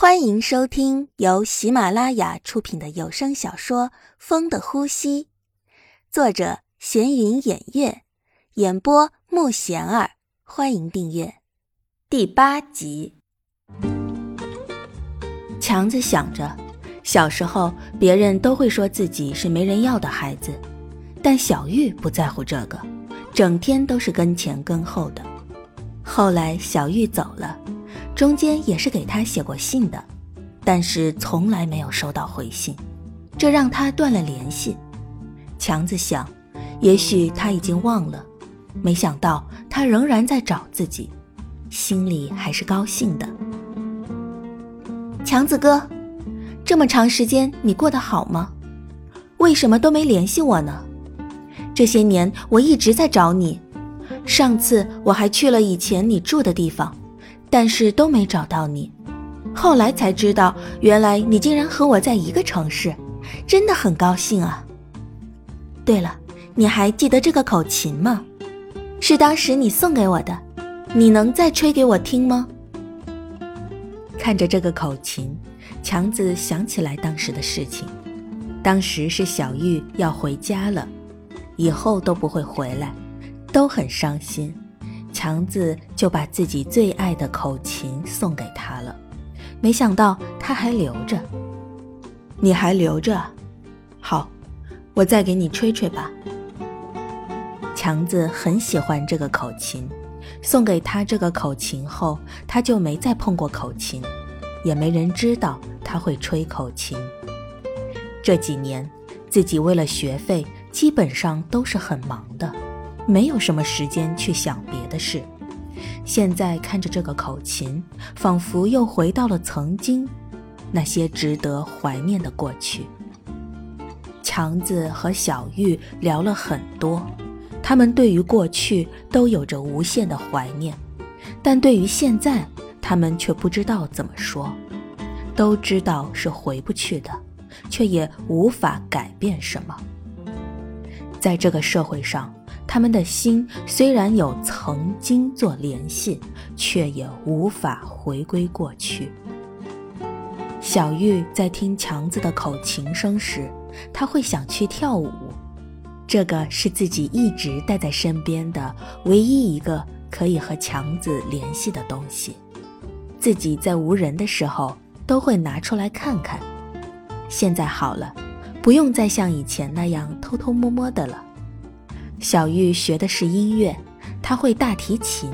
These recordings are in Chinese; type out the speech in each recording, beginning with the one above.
欢迎收听由喜马拉雅出品的有声小说《风的呼吸》，作者闲云掩月，演播木贤儿。欢迎订阅第八集。强子想着，小时候别人都会说自己是没人要的孩子，但小玉不在乎这个，整天都是跟前跟后的。后来小玉走了。中间也是给他写过信的，但是从来没有收到回信，这让他断了联系。强子想，也许他已经忘了，没想到他仍然在找自己，心里还是高兴的。强子哥，这么长时间你过得好吗？为什么都没联系我呢？这些年我一直在找你，上次我还去了以前你住的地方。但是都没找到你，后来才知道，原来你竟然和我在一个城市，真的很高兴啊。对了，你还记得这个口琴吗？是当时你送给我的，你能再吹给我听吗？看着这个口琴，强子想起来当时的事情，当时是小玉要回家了，以后都不会回来，都很伤心。强子就把自己最爱的口琴送给他了，没想到他还留着。你还留着？好，我再给你吹吹吧。强子很喜欢这个口琴，送给他这个口琴后，他就没再碰过口琴，也没人知道他会吹口琴。这几年，自己为了学费，基本上都是很忙的。没有什么时间去想别的事，现在看着这个口琴，仿佛又回到了曾经那些值得怀念的过去。强子和小玉聊了很多，他们对于过去都有着无限的怀念，但对于现在，他们却不知道怎么说。都知道是回不去的，却也无法改变什么。在这个社会上。他们的心虽然有曾经做联系，却也无法回归过去。小玉在听强子的口琴声时，他会想去跳舞，这个是自己一直带在身边的唯一一个可以和强子联系的东西。自己在无人的时候都会拿出来看看。现在好了，不用再像以前那样偷偷摸摸的了。小玉学的是音乐，她会大提琴，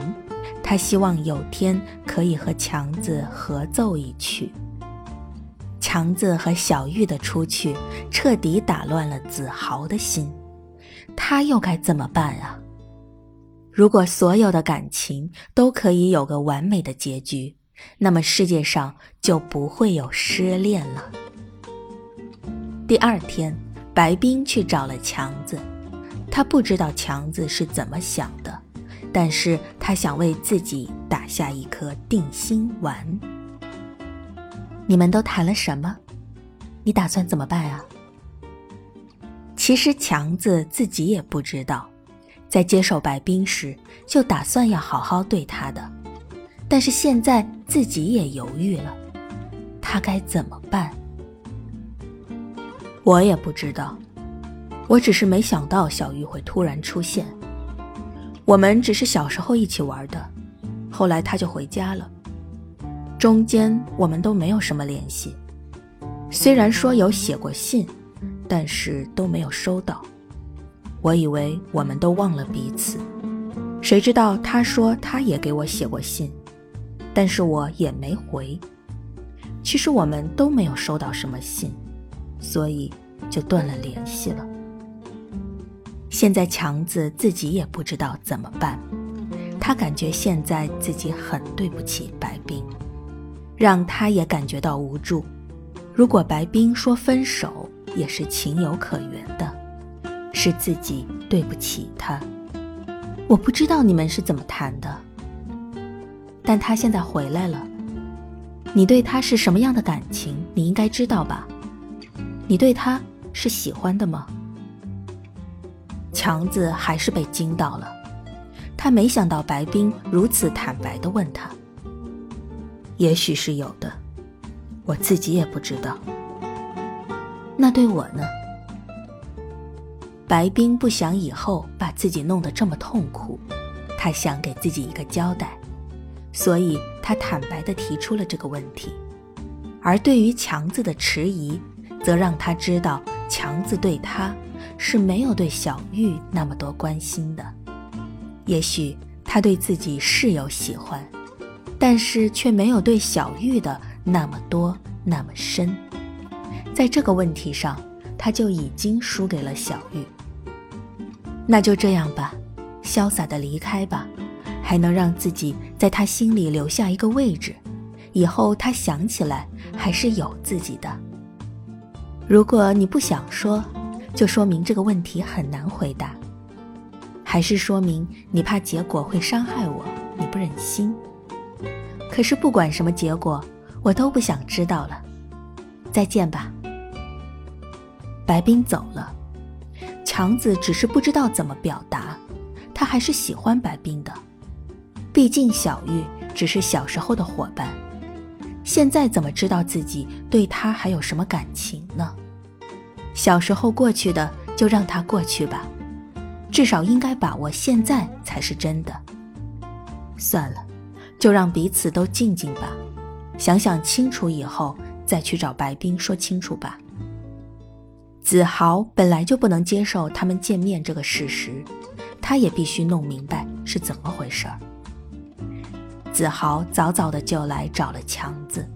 她希望有天可以和强子合奏一曲。强子和小玉的出去，彻底打乱了子豪的心，他又该怎么办啊？如果所有的感情都可以有个完美的结局，那么世界上就不会有失恋了。第二天，白冰去找了强子。他不知道强子是怎么想的，但是他想为自己打下一颗定心丸。你们都谈了什么？你打算怎么办啊？其实强子自己也不知道，在接受白冰时就打算要好好对他的，但是现在自己也犹豫了，他该怎么办？我也不知道。我只是没想到小玉会突然出现。我们只是小时候一起玩的，后来他就回家了，中间我们都没有什么联系。虽然说有写过信，但是都没有收到。我以为我们都忘了彼此，谁知道他说他也给我写过信，但是我也没回。其实我们都没有收到什么信，所以就断了联系了。现在强子自己也不知道怎么办，他感觉现在自己很对不起白冰，让他也感觉到无助。如果白冰说分手也是情有可原的，是自己对不起他。我不知道你们是怎么谈的，但他现在回来了，你对他是什么样的感情？你应该知道吧？你对他是喜欢的吗？强子还是被惊到了，他没想到白冰如此坦白的问他。也许是有的，我自己也不知道。那对我呢？白冰不想以后把自己弄得这么痛苦，他想给自己一个交代，所以他坦白地提出了这个问题。而对于强子的迟疑，则让他知道强子对他是没有对小玉那么多关心的。也许他对自己是有喜欢，但是却没有对小玉的那么多那么深。在这个问题上，他就已经输给了小玉。那就这样吧，潇洒的离开吧，还能让自己在他心里留下一个位置，以后他想起来还是有自己的。如果你不想说，就说明这个问题很难回答，还是说明你怕结果会伤害我，你不忍心。可是不管什么结果，我都不想知道了。再见吧。白冰走了。强子只是不知道怎么表达，他还是喜欢白冰的。毕竟小玉只是小时候的伙伴，现在怎么知道自己对他还有什么感情呢？小时候过去的就让它过去吧，至少应该把握现在才是真的。算了，就让彼此都静静吧，想想清楚以后再去找白冰说清楚吧。子豪本来就不能接受他们见面这个事实，他也必须弄明白是怎么回事儿。子豪早早的就来找了强子，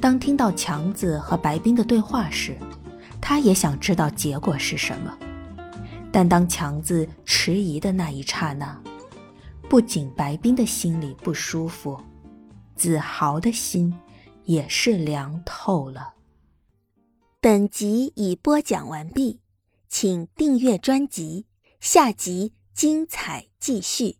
当听到强子和白冰的对话时，他也想知道结果是什么。但当强子迟疑的那一刹那，不仅白冰的心里不舒服，子豪的心也是凉透了。本集已播讲完毕，请订阅专辑，下集精彩继续。